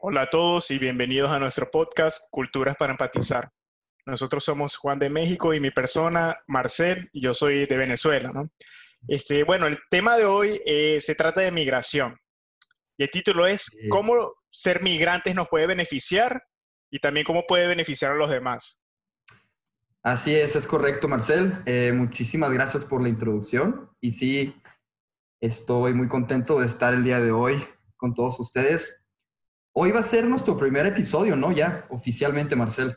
Hola a todos y bienvenidos a nuestro podcast Culturas para Empatizar. Nosotros somos Juan de México y mi persona, Marcel, y yo soy de Venezuela. ¿no? Este, bueno, el tema de hoy eh, se trata de migración. Y el título es ¿Cómo ser migrantes nos puede beneficiar y también cómo puede beneficiar a los demás? Así es, es correcto, Marcel. Eh, muchísimas gracias por la introducción. Y sí, estoy muy contento de estar el día de hoy con todos ustedes. Hoy va a ser nuestro primer episodio, ¿no? Ya, oficialmente, Marcel.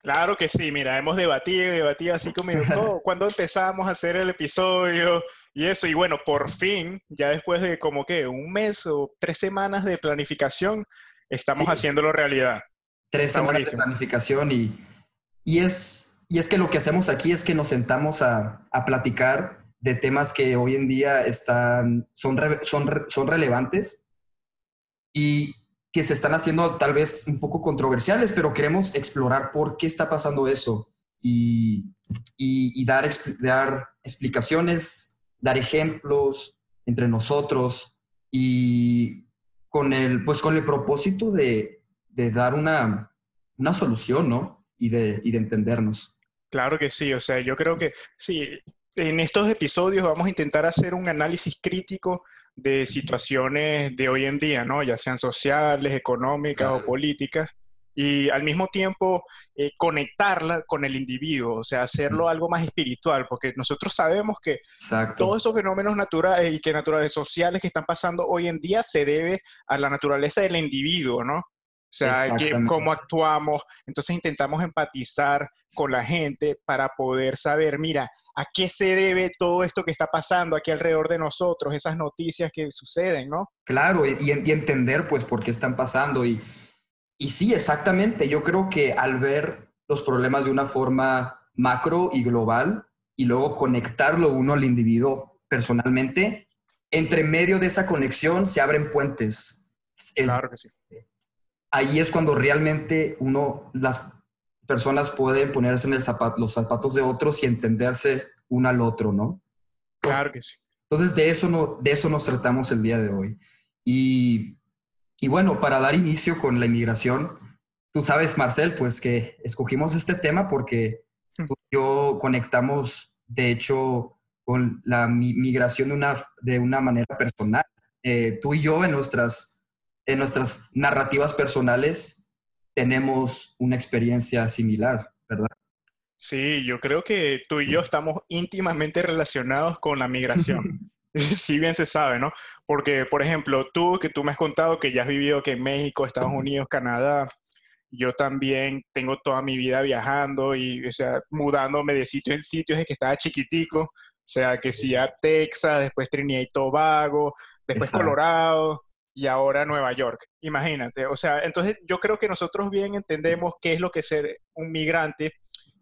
Claro que sí, mira, hemos debatido debatido así como cuando empezamos a hacer el episodio y eso. Y bueno, por fin, ya después de como que un mes o tres semanas de planificación, estamos haciéndolo realidad. Tres semanas de planificación y, y, es, y es que lo que hacemos aquí es que nos sentamos a, a platicar de temas que hoy en día están, son, son, son relevantes y que se están haciendo tal vez un poco controversiales, pero queremos explorar por qué está pasando eso y, y, dar, dar explicaciones, dar ejemplos entre nosotros y con el, pues con el propósito de, de dar una, una solución, ¿no? Y de, y de entendernos. Claro que sí, o sea, yo creo que sí, en estos episodios vamos a intentar hacer un análisis crítico de situaciones de hoy en día, ¿no? Ya sean sociales, económicas o políticas, y al mismo tiempo eh, conectarla con el individuo, o sea, hacerlo mm. algo más espiritual, porque nosotros sabemos que todos esos fenómenos naturales y que naturales sociales que están pasando hoy en día se debe a la naturaleza del individuo, ¿no? O sea, cómo actuamos. Entonces intentamos empatizar con la gente para poder saber, mira, a qué se debe todo esto que está pasando aquí alrededor de nosotros, esas noticias que suceden, ¿no? Claro, y, entender pues por qué están pasando. Y, y sí, exactamente. Yo creo que al ver los problemas de una forma macro y global y luego conectarlo uno al individuo personalmente, entre medio de esa conexión se abren puentes. claro que sí ahí es cuando realmente uno, las personas pueden ponerse en el los zapatos de otros y entenderse uno al otro, ¿no? Claro que sí. Entonces, de eso, no, de eso nos tratamos el día de hoy. Y, y bueno, para dar inicio con la inmigración, tú sabes, Marcel, pues que escogimos este tema porque tú y yo conectamos, de hecho, con la migración de una, de una manera personal. Eh, tú y yo en nuestras en nuestras narrativas personales tenemos una experiencia similar, ¿verdad? Sí, yo creo que tú y yo estamos íntimamente relacionados con la migración. si bien se sabe, ¿no? Porque, por ejemplo, tú que tú me has contado que ya has vivido que en México, Estados Unidos, Canadá, yo también tengo toda mi vida viajando y, o sea, mudándome de sitio en sitio desde que estaba chiquitico. O sea, que si a Texas, después Trinidad y Tobago, después Colorado y ahora Nueva York. Imagínate, o sea, entonces yo creo que nosotros bien entendemos qué es lo que es ser un migrante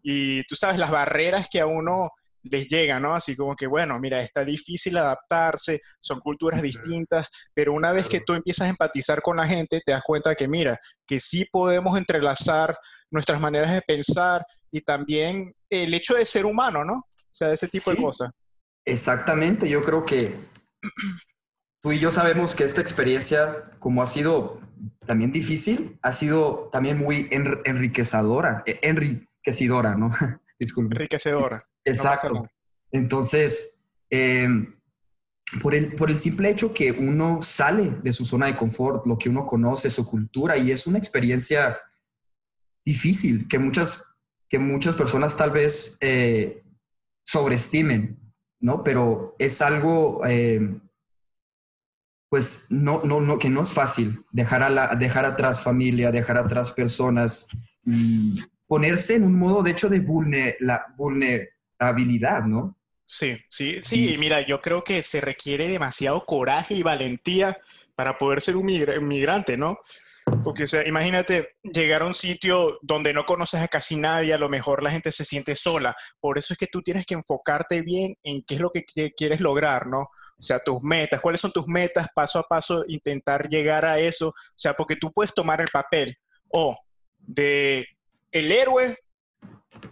y tú sabes las barreras que a uno les llegan, ¿no? Así como que, bueno, mira, está difícil adaptarse, son culturas distintas, pero una vez que tú empiezas a empatizar con la gente, te das cuenta que, mira, que sí podemos entrelazar nuestras maneras de pensar y también el hecho de ser humano, ¿no? O sea, ese tipo de cosas. Exactamente, yo creo que tú y yo sabemos que esta experiencia, como ha sido también difícil, ha sido también muy enriquecedora, e, enriquecedora, ¿no? Disculpe. Enriquecedora. Exacto. Entonces, em, por, el, por el simple hecho que uno sale de su zona de confort, lo que uno conoce, su cultura, y es una experiencia difícil que muchas, que muchas personas tal vez eh, sobreestimen, ¿no? Pero es algo em, pues no, no, no, que no es fácil dejar, a la, dejar atrás familia, dejar atrás personas y ponerse en un modo, de hecho, de la vulnerabilidad, ¿no? Sí, sí, sí, mira, yo creo que se requiere demasiado coraje y valentía para poder ser un migrante, ¿no? Porque, o sea, imagínate llegar a un sitio donde no conoces a casi nadie, a lo mejor la gente se siente sola. Por eso es que tú tienes que enfocarte bien en qué es lo que quieres lograr, ¿no? O sea, tus metas, cuáles son tus metas, paso a paso, intentar llegar a eso. O sea, porque tú puedes tomar el papel o de el héroe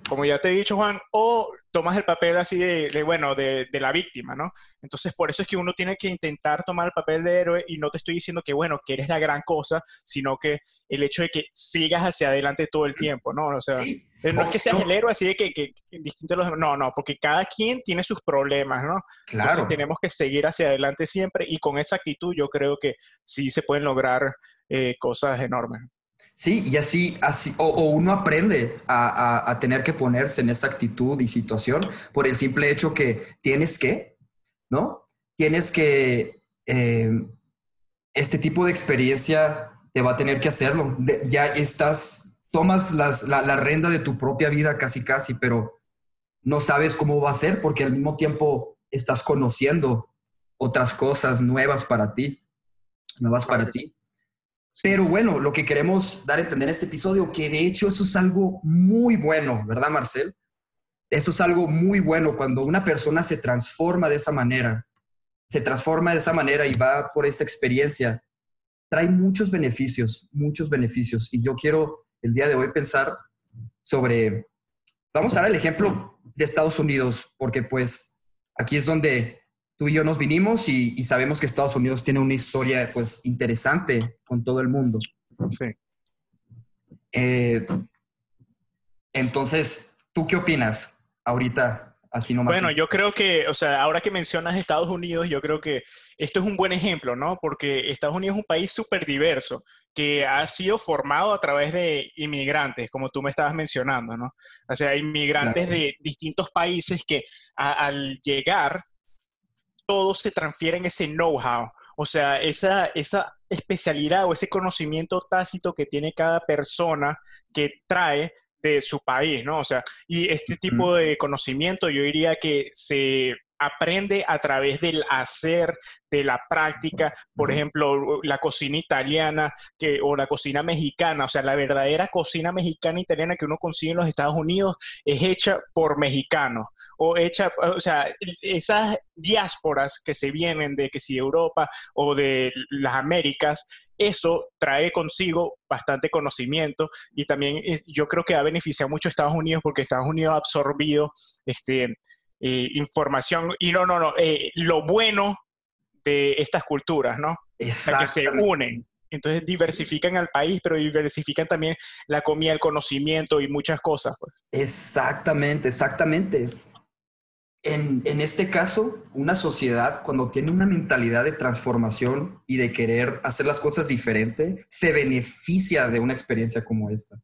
como ya te he dicho, Juan, o tomas el papel así de, bueno, de, la víctima, ¿no? Entonces, por eso es que uno tiene que intentar tomar el papel de héroe y no te estoy diciendo que, bueno, que eres la gran cosa, sino que el hecho de que sigas hacia adelante todo el tiempo, ¿no? O sea, eh, no es que seas el héroe así de que, que, distinto los no, no, porque cada quien tiene sus problemas, ¿no? Claro. Entonces tenemos que seguir hacia adelante siempre y con esa actitud yo creo que sí se pueden lograr eh, cosas enormes. Sí, y así, así o, uno aprende a, tener que ponerse en esa actitud y situación por el simple hecho que tienes que, ¿no? Tienes que, eh, este tipo de experiencia te va a tener que hacerlo. ya estás, tomas las, la, la renda de tu propia vida casi, casi, pero no sabes cómo va a ser porque al mismo tiempo estás conociendo otras cosas nuevas para ti, nuevas para ti. Pero bueno, lo que queremos dar a entender en este episodio, que de hecho eso es algo muy bueno, ¿verdad, Marcel? Eso es algo muy bueno cuando una persona se transforma de esa manera, se transforma de esa manera y va por esa experiencia, trae muchos beneficios, muchos beneficios. Y yo quiero el día de hoy pensar sobre, vamos a dar el ejemplo de Estados Unidos, porque pues aquí es donde tú y yo nos vinimos y, sabemos que Estados Unidos tiene una historia pues interesante con todo el mundo. Sí. Eh, entonces, ¿tú qué opinas ahorita? Así nomás. Bueno, yo creo que, o sea, ahora que mencionas Estados Unidos, yo creo que esto es un buen ejemplo, ¿no? Porque Estados Unidos es un país súper diverso, que ha sido formado a través de inmigrantes, como tú me estabas mencionando, ¿no? O sea, inmigrantes de distintos países que al llegar todo se transfiere en ese know-how, o sea, esa, esa especialidad o ese conocimiento tácito que tiene cada persona que trae de su país, ¿no? O sea, y este tipo de conocimiento yo diría que se aprende a través del hacer, de la práctica, por ejemplo, la cocina italiana que, o la cocina mexicana, o sea, la verdadera cocina mexicana italiana que uno consigue en los Estados Unidos es hecha por mexicanos, o hecha, o sea, esas diásporas que se vienen de que si Europa o de las Américas, eso trae consigo bastante conocimiento y también yo creo que ha beneficiado mucho a Estados Unidos porque Estados Unidos ha absorbido este, eh, información y no, no, no, eh, lo bueno de estas culturas, ¿no? que se unen. Entonces diversifican al país, pero diversifican también la comida, el conocimiento y muchas cosas. Pues. Exactamente, exactamente. En, en, este caso, una sociedad cuando tiene una mentalidad de transformación y de querer hacer las cosas diferente, se beneficia de una experiencia como esta.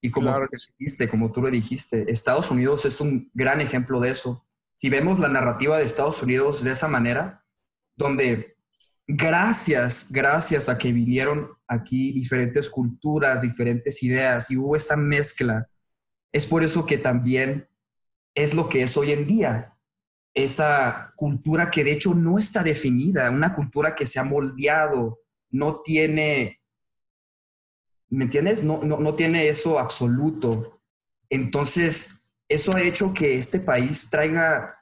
Y como, dijiste, como tú lo dijiste, Estados Unidos es un gran ejemplo de eso. Si vemos la narrativa de Estados Unidos de esa manera, donde gracias, gracias a que vinieron aquí diferentes culturas, diferentes ideas y hubo esa mezcla, es por eso que también es lo que es hoy en día. Esa cultura que de hecho no está definida, una cultura que se ha moldeado, no tiene ¿me entiendes? No, no, tiene eso absoluto. Entonces, eso ha hecho que este país traiga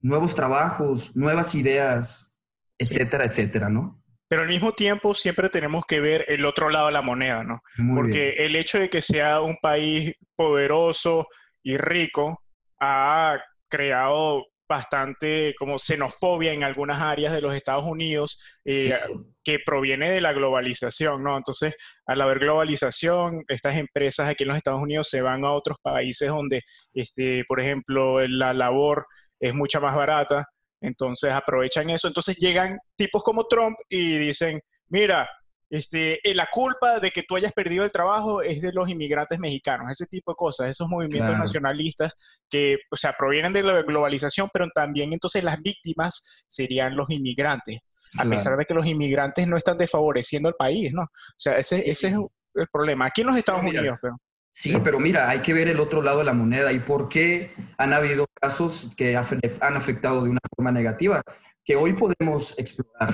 nuevos trabajos, nuevas ideas, etcétera, etcétera, ¿no? Pero al mismo tiempo siempre tenemos que ver el otro lado de la moneda, ¿no? Porque el hecho de que sea un país poderoso y rico ha creado bastante como xenofobia en algunas áreas de los Estados Unidos eh, que proviene de la globalización, ¿no? Entonces, al haber globalización, estas empresas aquí en los Estados Unidos se van a otros países donde, este, por ejemplo, la labor es mucha más barata, entonces aprovechan eso, entonces llegan tipos como Trump y dicen, mira, este, eh, la culpa de que tú hayas perdido el trabajo es de los inmigrantes mexicanos, ese tipo de cosas, esos movimientos nacionalistas que, o sea, provienen de la globalización, pero también entonces las víctimas serían los inmigrantes, a pesar de que los inmigrantes no están desfavoreciendo al país, ¿no? O sea, ese, ese es el problema. Aquí en los Estados Unidos, pero... Sí, pero mira, hay que ver el otro lado de la moneda y por qué han habido casos que han afectado de una forma negativa, que hoy podemos explorar.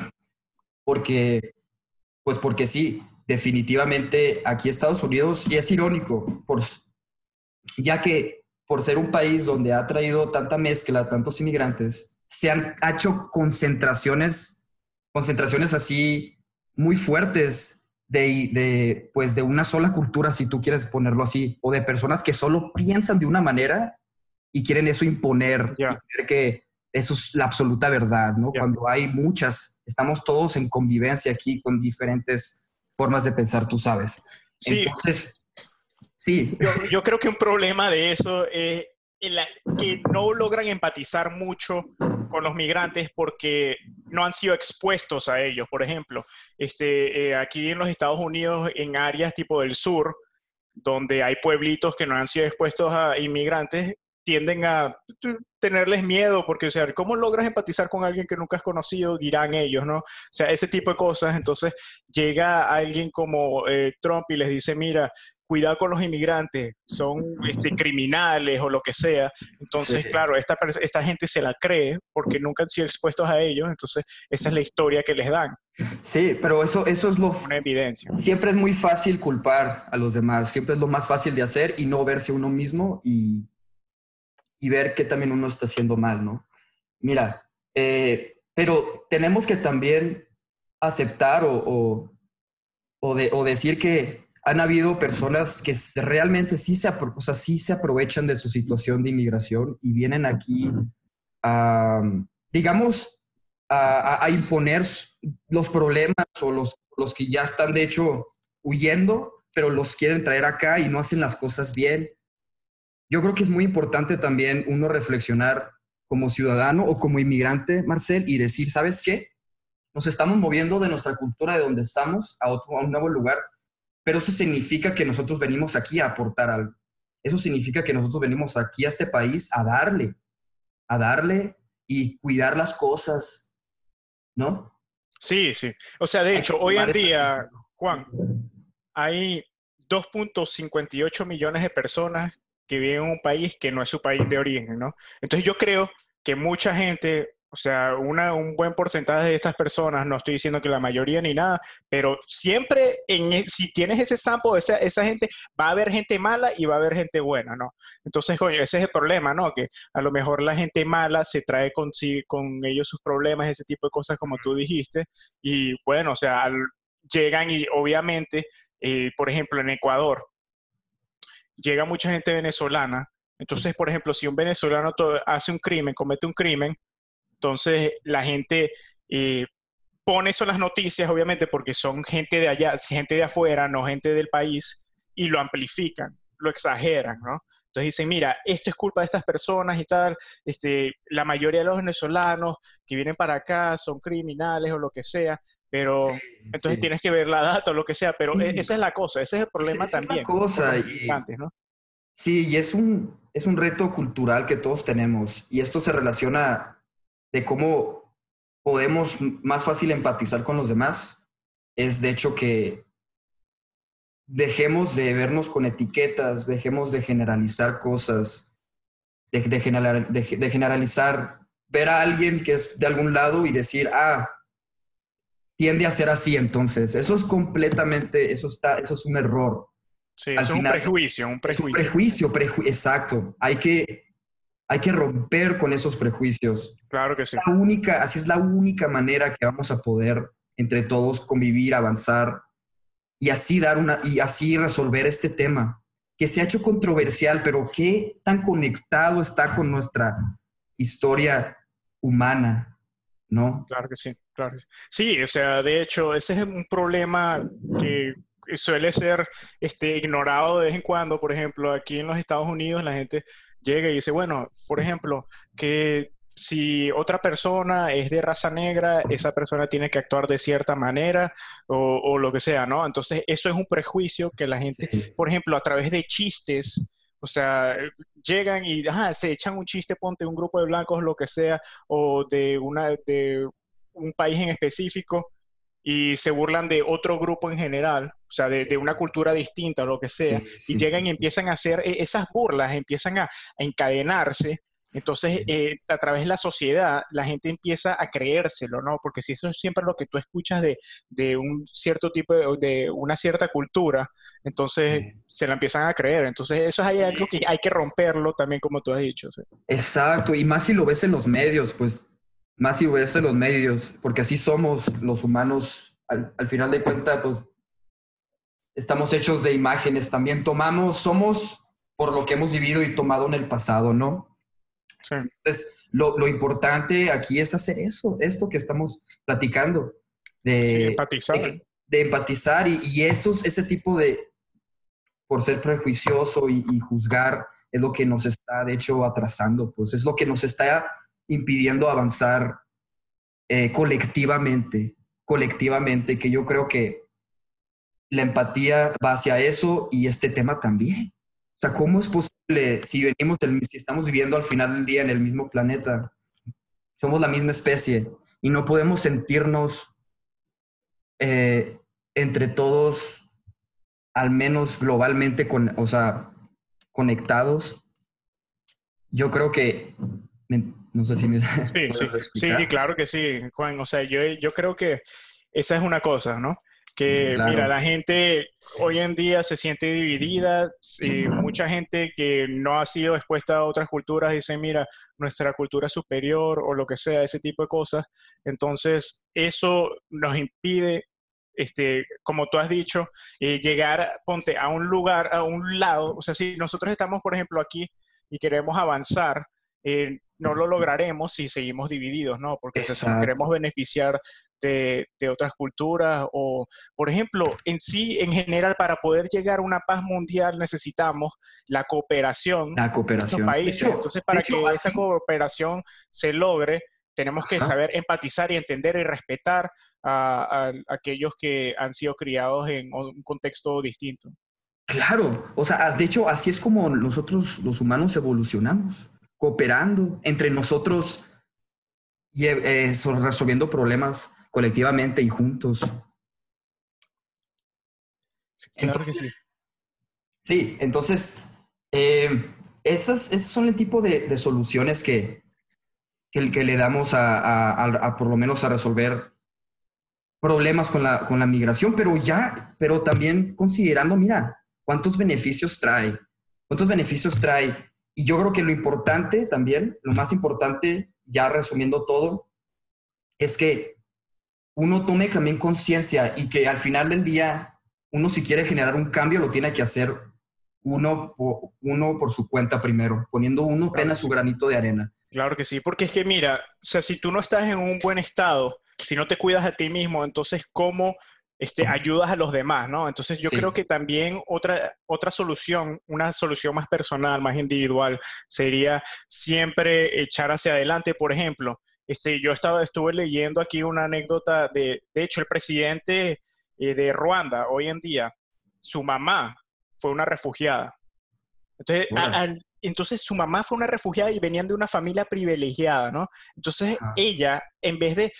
Porque pues porque sí, definitivamente aquí Estados Unidos, y es irónico, por, ya que por ser un país donde ha traído tanta mezcla, tantos inmigrantes, se han hecho concentraciones, concentraciones así muy fuertes de, de, pues de una sola cultura, si tú quieres ponerlo así, o de personas que solo piensan de una manera y quieren eso imponer, que eso es la absoluta verdad, ¿no? Cuando hay muchas, estamos todos en convivencia aquí con diferentes formas de pensar, tú sabes. Sí. Entonces, sí. Yo, creo que un problema de eso es que no logran empatizar mucho con los migrantes porque no han sido expuestos a ellos. Por ejemplo, este, eh, aquí en los Estados Unidos, en áreas tipo del sur, donde hay pueblitos que no han sido expuestos a inmigrantes, tienden a tenerles miedo, porque, o sea, ¿cómo logras empatizar con alguien que nunca has conocido? Dirán ellos, ¿no? O sea, ese tipo de cosas. Entonces, llega alguien como eh, Trump y les dice, mira, cuidado con los inmigrantes, son este, criminales o lo que sea. Entonces, claro, esta, esta gente se la cree porque nunca han sido expuestos a ellos, entonces esa es la historia que les dan. Sí, pero eso, eso es lo... Una evidencia. Siempre es muy fácil culpar a los demás, siempre es lo más fácil de hacer y no verse uno mismo y y ver qué también uno está haciendo mal, ¿no? Mira, eh, pero tenemos que también aceptar o, o, de, o, decir que han habido personas que realmente sí se, o sea, sí se aprovechan de su situación de inmigración y vienen aquí a, digamos, a, a imponer los problemas o los, los que ya están de hecho huyendo, pero los quieren traer acá y no hacen las cosas bien yo creo que es muy importante también uno reflexionar como ciudadano o como inmigrante, Marcel, y decir, ¿sabes qué? Nos estamos moviendo de nuestra cultura, de donde estamos, a, otro, a un nuevo lugar, pero eso significa que nosotros venimos aquí a aportar algo. Eso significa que nosotros venimos aquí a este país a darle, a darle y cuidar las cosas, ¿no? Sí, sí. O sea, de hecho, hoy en día, Juan, hay 2.58 millones de personas que vive en un país que no es su país de origen, ¿no? Entonces yo creo que mucha gente, o sea, una, un buen porcentaje de estas personas, no estoy diciendo que la mayoría ni nada, pero siempre en, e, si tienes ese sample, esa, esa gente, va a haber gente mala y va a haber gente buena, ¿no? Entonces, coño, ese es el problema, ¿no? Que a lo mejor la gente mala se trae con, con ellos sus problemas, ese tipo de cosas como tú dijiste, y bueno, o sea, llegan y obviamente, eh, por ejemplo, en Ecuador, llega mucha gente venezolana. Entonces, por ejemplo, si un venezolano hace un crimen, comete un crimen, entonces la gente eh, pone eso en las noticias, obviamente, porque son gente de allá, gente de afuera, no gente del país, y lo amplifican, lo exageran, ¿no? Entonces dicen, mira, esto es culpa de estas personas y tal, este, la mayoría de los venezolanos que vienen para acá son criminales o lo que sea, pero entonces tienes que ver la data o lo que sea, pero e, esa es la cosa, ese es el problema también. Es la cosa. Y, Sí, y es un, es un reto cultural que todos tenemos y esto se relaciona de cómo podemos más fácil empatizar con los demás. Es de hecho que dejemos de vernos con etiquetas, dejemos de generalizar cosas, de, de generalizar, ver a alguien que es de algún lado y decir, ah, tiende a ser así, entonces. Eso es completamente, eso, está, eso es un error. Sí, es un prejuicio, un prejuicio. prejuicio, exacto. Hay que, hay que romper con esos prejuicios. Claro que sí. La única, así es la única manera que vamos a poder entre todos convivir, avanzar y así dar una y así resolver este tema que se ha hecho controversial, pero qué tan conectado está con nuestra historia humana, ¿no? Claro que sí. Claro. Sí, o sea, de hecho, ese es un problema que suele ser este, ignorado de vez en cuando. Por ejemplo, aquí en los Estados Unidos la gente llega y dice, bueno, por ejemplo, que si otra persona es de raza negra, esa persona tiene que actuar de cierta manera o, o lo que sea, ¿no? Entonces, eso es un prejuicio que la gente, por ejemplo, a través de chistes, o sea, llegan y se echan un chiste, ponte un grupo de blancos, lo que sea, o de una, de un país en específico y se burlan de otro grupo en general, o sea, de, una cultura distinta o lo que sea, y llegan y empiezan a hacer e, esas burlas, empiezan a, encadenarse. Entonces, eh, a través de la sociedad, la gente empieza a creérselo, ¿no? Porque si eso es siempre lo que tú escuchas de, de un cierto tipo de, de, una cierta cultura, entonces se la empiezan a creer. Entonces, eso es algo que hay que romperlo también, como tú has dicho. Exacto, y más si lo ves en los medios, pues más si ves los medios, porque así somos los humanos. Al, final de cuentas, pues estamos hechos de imágenes, también tomamos, somos por lo que hemos vivido y tomado en el pasado, ¿no? Sí. Entonces, lo, importante aquí es hacer eso, esto que estamos platicando, de empatizar. De, empatizar y, ese tipo de, por ser prejuicioso y, y, juzgar, es lo que nos está, de hecho, atrasando, pues es lo que nos está impidiendo avanzar eh, colectivamente, colectivamente, que yo creo que la empatía va hacia eso y este tema también. O sea, ¿cómo es posible si venimos del, si estamos viviendo al final del día en el mismo planeta? Somos la misma especie y no podemos sentirnos eh, entre todos, al menos globalmente, con, o sea, conectados. Yo creo que no sé si me... Sí, sí, sí, claro que sí, Juan. O sea, yo, yo creo que esa es una cosa, ¿no? Que, mira, la gente hoy en día se siente dividida y mucha gente que no ha sido expuesta a otras culturas dice, mira, nuestra cultura es superior o lo que sea, ese tipo de cosas. Entonces, eso nos impide este, como tú has dicho, eh, llegar, ponte, a un lugar, a un lado. O sea, si nosotros estamos, por ejemplo, aquí y queremos avanzar, eh, no lo lograremos si seguimos divididos, ¿no? Porque si queremos beneficiar de, otras culturas o, por ejemplo, en sí, en general, para poder llegar a una paz mundial necesitamos la cooperación, la cooperación. de los países. Entonces, para que esa cooperación se logre, tenemos que saber empatizar y entender y respetar a, aquellos que han sido criados en un contexto distinto. Claro, o sea, de hecho, así es como nosotros los humanos evolucionamos cooperando entre nosotros y eh, resolviendo problemas colectivamente y juntos. Entonces, sí. entonces, eh, esas, son el tipo de, soluciones que, que, le damos a, por lo menos a resolver problemas con la, con la migración, pero ya, pero también considerando, mira, cuántos beneficios trae, cuántos beneficios trae y yo creo que lo importante también, lo más importante, ya resumiendo todo, es que uno tome también conciencia y que al final del día, uno si quiere generar un cambio, lo tiene que hacer uno, uno por su cuenta primero, poniendo uno apenas su granito de arena. Claro que sí, porque es que mira, o sea, si tú no estás en un buen estado, si no te cuidas a ti mismo, entonces, ¿cómo este, ayudas a los demás, ¿no? Entonces yo creo que también otra, otra solución, una solución más personal, más individual, sería siempre echar hacia adelante. Por ejemplo, este, yo estaba, estuve leyendo aquí una anécdota de, de hecho, el presidente eh, de Ruanda hoy en día, su mamá fue una refugiada. Entonces, entonces su mamá fue una refugiada y venían de una familia privilegiada, ¿no? Entonces ella, en vez de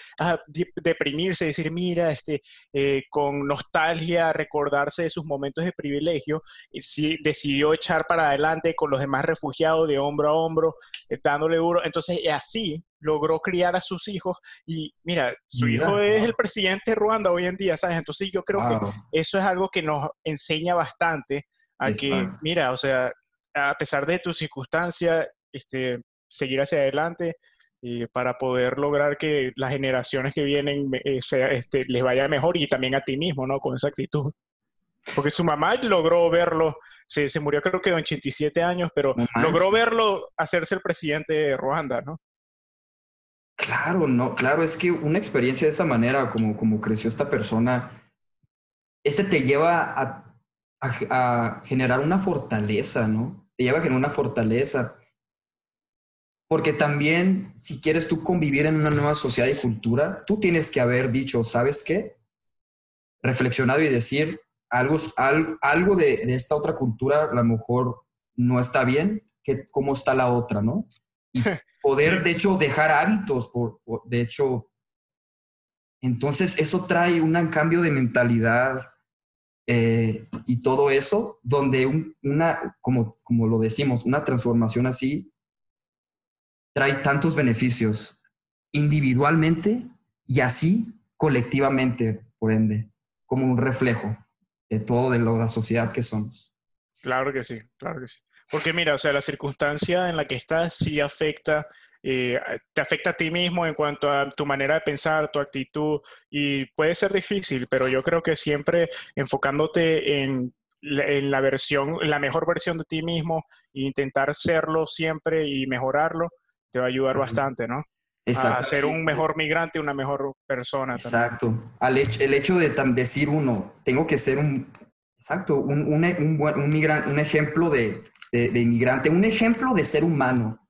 deprimirse, decir, mira, este, eh, con nostalgia, recordarse de sus momentos de privilegio, eh, sí, decidió echar para adelante con los demás refugiados de hombro a hombro, eh, dándole duro. Entonces así logró criar a sus hijos y mira, su hijo es el presidente de Ruanda hoy en día, ¿sabes? Entonces yo creo que eso es algo que nos enseña bastante a que, mira, o sea, a pesar de tu circunstancia, este, seguir hacia adelante y para poder lograr que las generaciones que vienen eh, este, les vaya mejor y también a ti mismo, ¿no? Con esa actitud. Porque su mamá logró verlo, se, se murió creo que de 87 años, pero logró verlo hacerse el presidente de Ruanda, ¿no? Claro, no, claro, es que una experiencia de esa manera, como, como creció esta persona, este te lleva a, generar una fortaleza, ¿no? te lleva a generar una fortaleza. Porque también, si quieres tú convivir en una nueva sociedad y cultura, tú tienes que haber dicho, ¿sabes qué? Reflexionado y decir, algo, algo, de, esta otra cultura a lo mejor no está bien, que cómo está la otra, ¿no? poder, de hecho, dejar hábitos, por, de hecho, entonces eso trae un cambio de mentalidad, eh, y todo eso, donde una, como, como lo decimos, una transformación así trae tantos beneficios individualmente y así colectivamente, por ende, como un reflejo de todo de la sociedad que somos. Claro que sí, claro que sí. Porque mira, o sea, la circunstancia en la que estás sí afecta eh, te afecta a ti mismo en cuanto a tu manera de pensar, tu actitud, y puede ser difícil, pero yo creo que siempre enfocándote en, la versión, la mejor versión de ti mismo e intentar serlo siempre y mejorarlo, te va a ayudar bastante, ¿no? A ser un mejor migrante, una mejor persona. Exacto. Al el hecho de decir uno, tengo que ser un, exacto, un, un, un, un, un ejemplo de, de, de inmigrante, un ejemplo de ser humano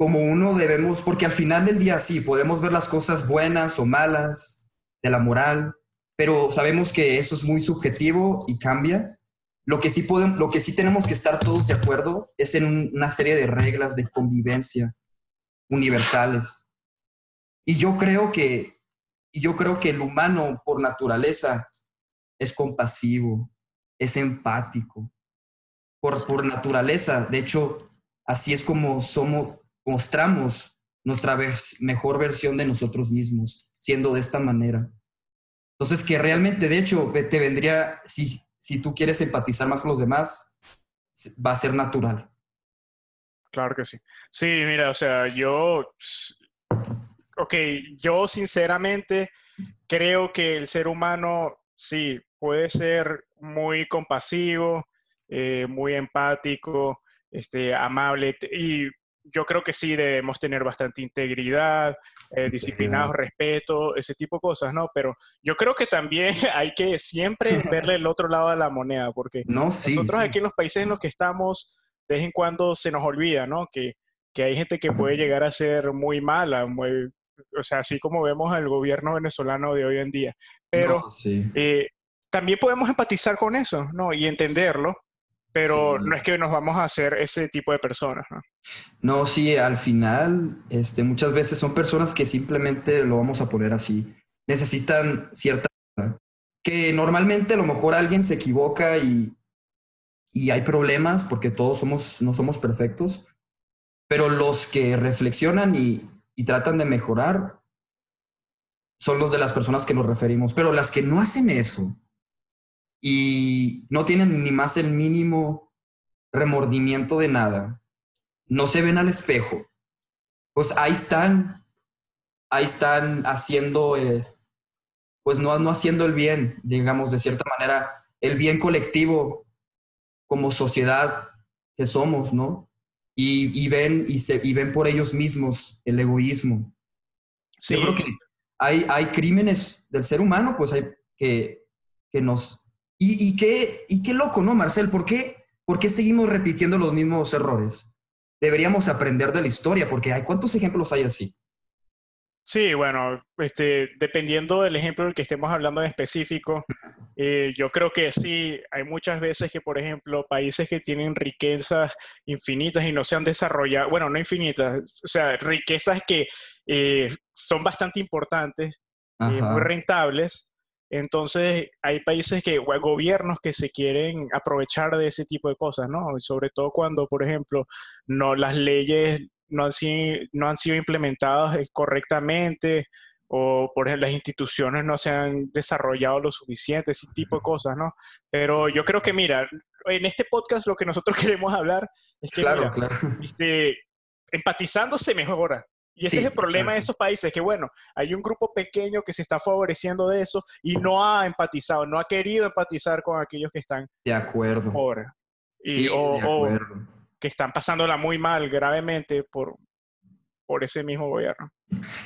como uno debemos, porque al final del día sí, podemos ver las cosas buenas o malas de la moral, pero sabemos que eso es muy subjetivo y cambia. Lo que sí, podemos, lo que sí tenemos que estar todos de acuerdo es en una serie de reglas de convivencia universales. Y yo creo que, yo creo que el humano por naturaleza es compasivo, es empático, por, por naturaleza. De hecho, así es como somos, mostramos nuestra mejor versión de nosotros mismos, siendo de esta manera. Entonces, que realmente, de hecho, te vendría, si, si tú quieres empatizar más con los demás, va a ser natural. Claro que sí. Sí, mira, o sea, yo, ok, yo sinceramente creo que el ser humano, sí, puede ser muy compasivo, eh, muy empático, este, amable, y yo creo que sí debemos tener bastante integridad, eh, disciplinados, respeto, ese tipo de cosas, ¿no? Pero yo creo que también hay que siempre verle el otro lado de la moneda, porque nosotros aquí en los países en los que estamos, de vez en cuando se nos olvida, ¿no? Que, que hay gente que puede llegar a ser muy mala, muy, o sea, así como vemos al gobierno venezolano de hoy en día. Pero eh, también podemos empatizar con eso, ¿no? Y entenderlo pero no es que nos vamos a hacer ese tipo de personas. ¿no? no, sí, al final, este, muchas veces son personas que simplemente lo vamos a poner así. Necesitan cierta... Que normalmente a lo mejor alguien se equivoca y, y hay problemas porque todos somos, no somos perfectos, pero los que reflexionan y, y tratan de mejorar son los de las personas que nos referimos. Pero las que no hacen eso, y no tienen ni más el mínimo remordimiento de nada. No se ven al espejo. Pues ahí están, ahí están haciendo, eh, pues no, no haciendo el bien, digamos, de cierta manera, el bien colectivo como sociedad que somos, ¿no? Y, ven, y, se, y ven por ellos mismos el egoísmo. Sí. Yo creo que hay, hay crímenes del ser humano, pues hay que, que nos y, qué, y qué loco, ¿no, Marcel? ¿Por qué, ¿Por qué seguimos repitiendo los mismos errores? Deberíamos aprender de la historia, porque hay cuántos ejemplos hay así. Sí, bueno, este, dependiendo del ejemplo del que estemos hablando en específico, eh, yo creo que sí, hay muchas veces que, por ejemplo, países que tienen riquezas infinitas y no se han desarrollado, bueno, no infinitas, o sea, riquezas que eh, son bastante importantes, eh, muy rentables, entonces, hay países que, o gobiernos que se quieren aprovechar de ese tipo de cosas, ¿no? sobre todo cuando, por ejemplo, no, las leyes no han, sido, no han sido implementadas eh, correctamente o, por ejemplo, las instituciones no se han desarrollado lo suficiente, ese tipo de cosas, ¿no? Pero yo creo que, mira, en este podcast lo que nosotros queremos hablar es que, claro, claro. Este, empatizando se mejora. Y ese es el problema de esos países, que bueno, hay un grupo pequeño que se está favoreciendo de eso y no ha empatizado, no ha querido empatizar con aquellos que están de acuerdo. Y, o, que están pasándola muy mal, gravemente, por, por ese mismo gobierno.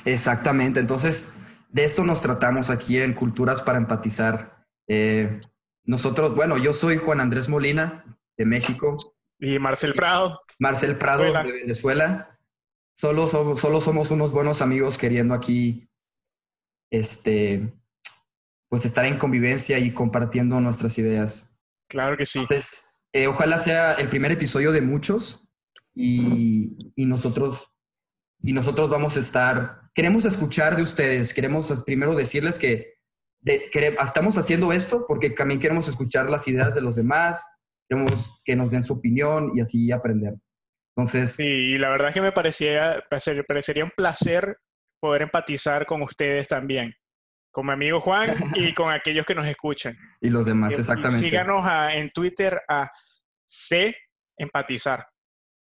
Exactamente, entonces de esto nos tratamos aquí en Culturas para Empatizar. Eh, nosotros, bueno, yo soy Juan Andrés Molina, de México. Y Marcel Prado. Marcel Prado, de Venezuela. Solo somos, solo somos unos buenos amigos queriendo aquí, este, pues estar en convivencia y compartiendo nuestras ideas. Claro que sí. Entonces, eh, ojalá sea el primer episodio de muchos y, y, nosotros, y nosotros vamos a estar, queremos escuchar de ustedes, queremos primero decirles que, estamos haciendo esto porque también queremos escuchar las ideas de los demás, queremos que nos den su opinión y así aprender. Entonces... Sí, y la verdad es que me parecía, parecería un placer poder empatizar con ustedes también, con mi amigo Juan y con aquellos que nos escuchan. Y los demás, exactamente. síganos en Twitter a C Empatizar.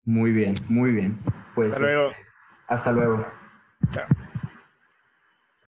Muy bien, muy bien. Pues, Hasta luego. Este, Hasta luego. Chao.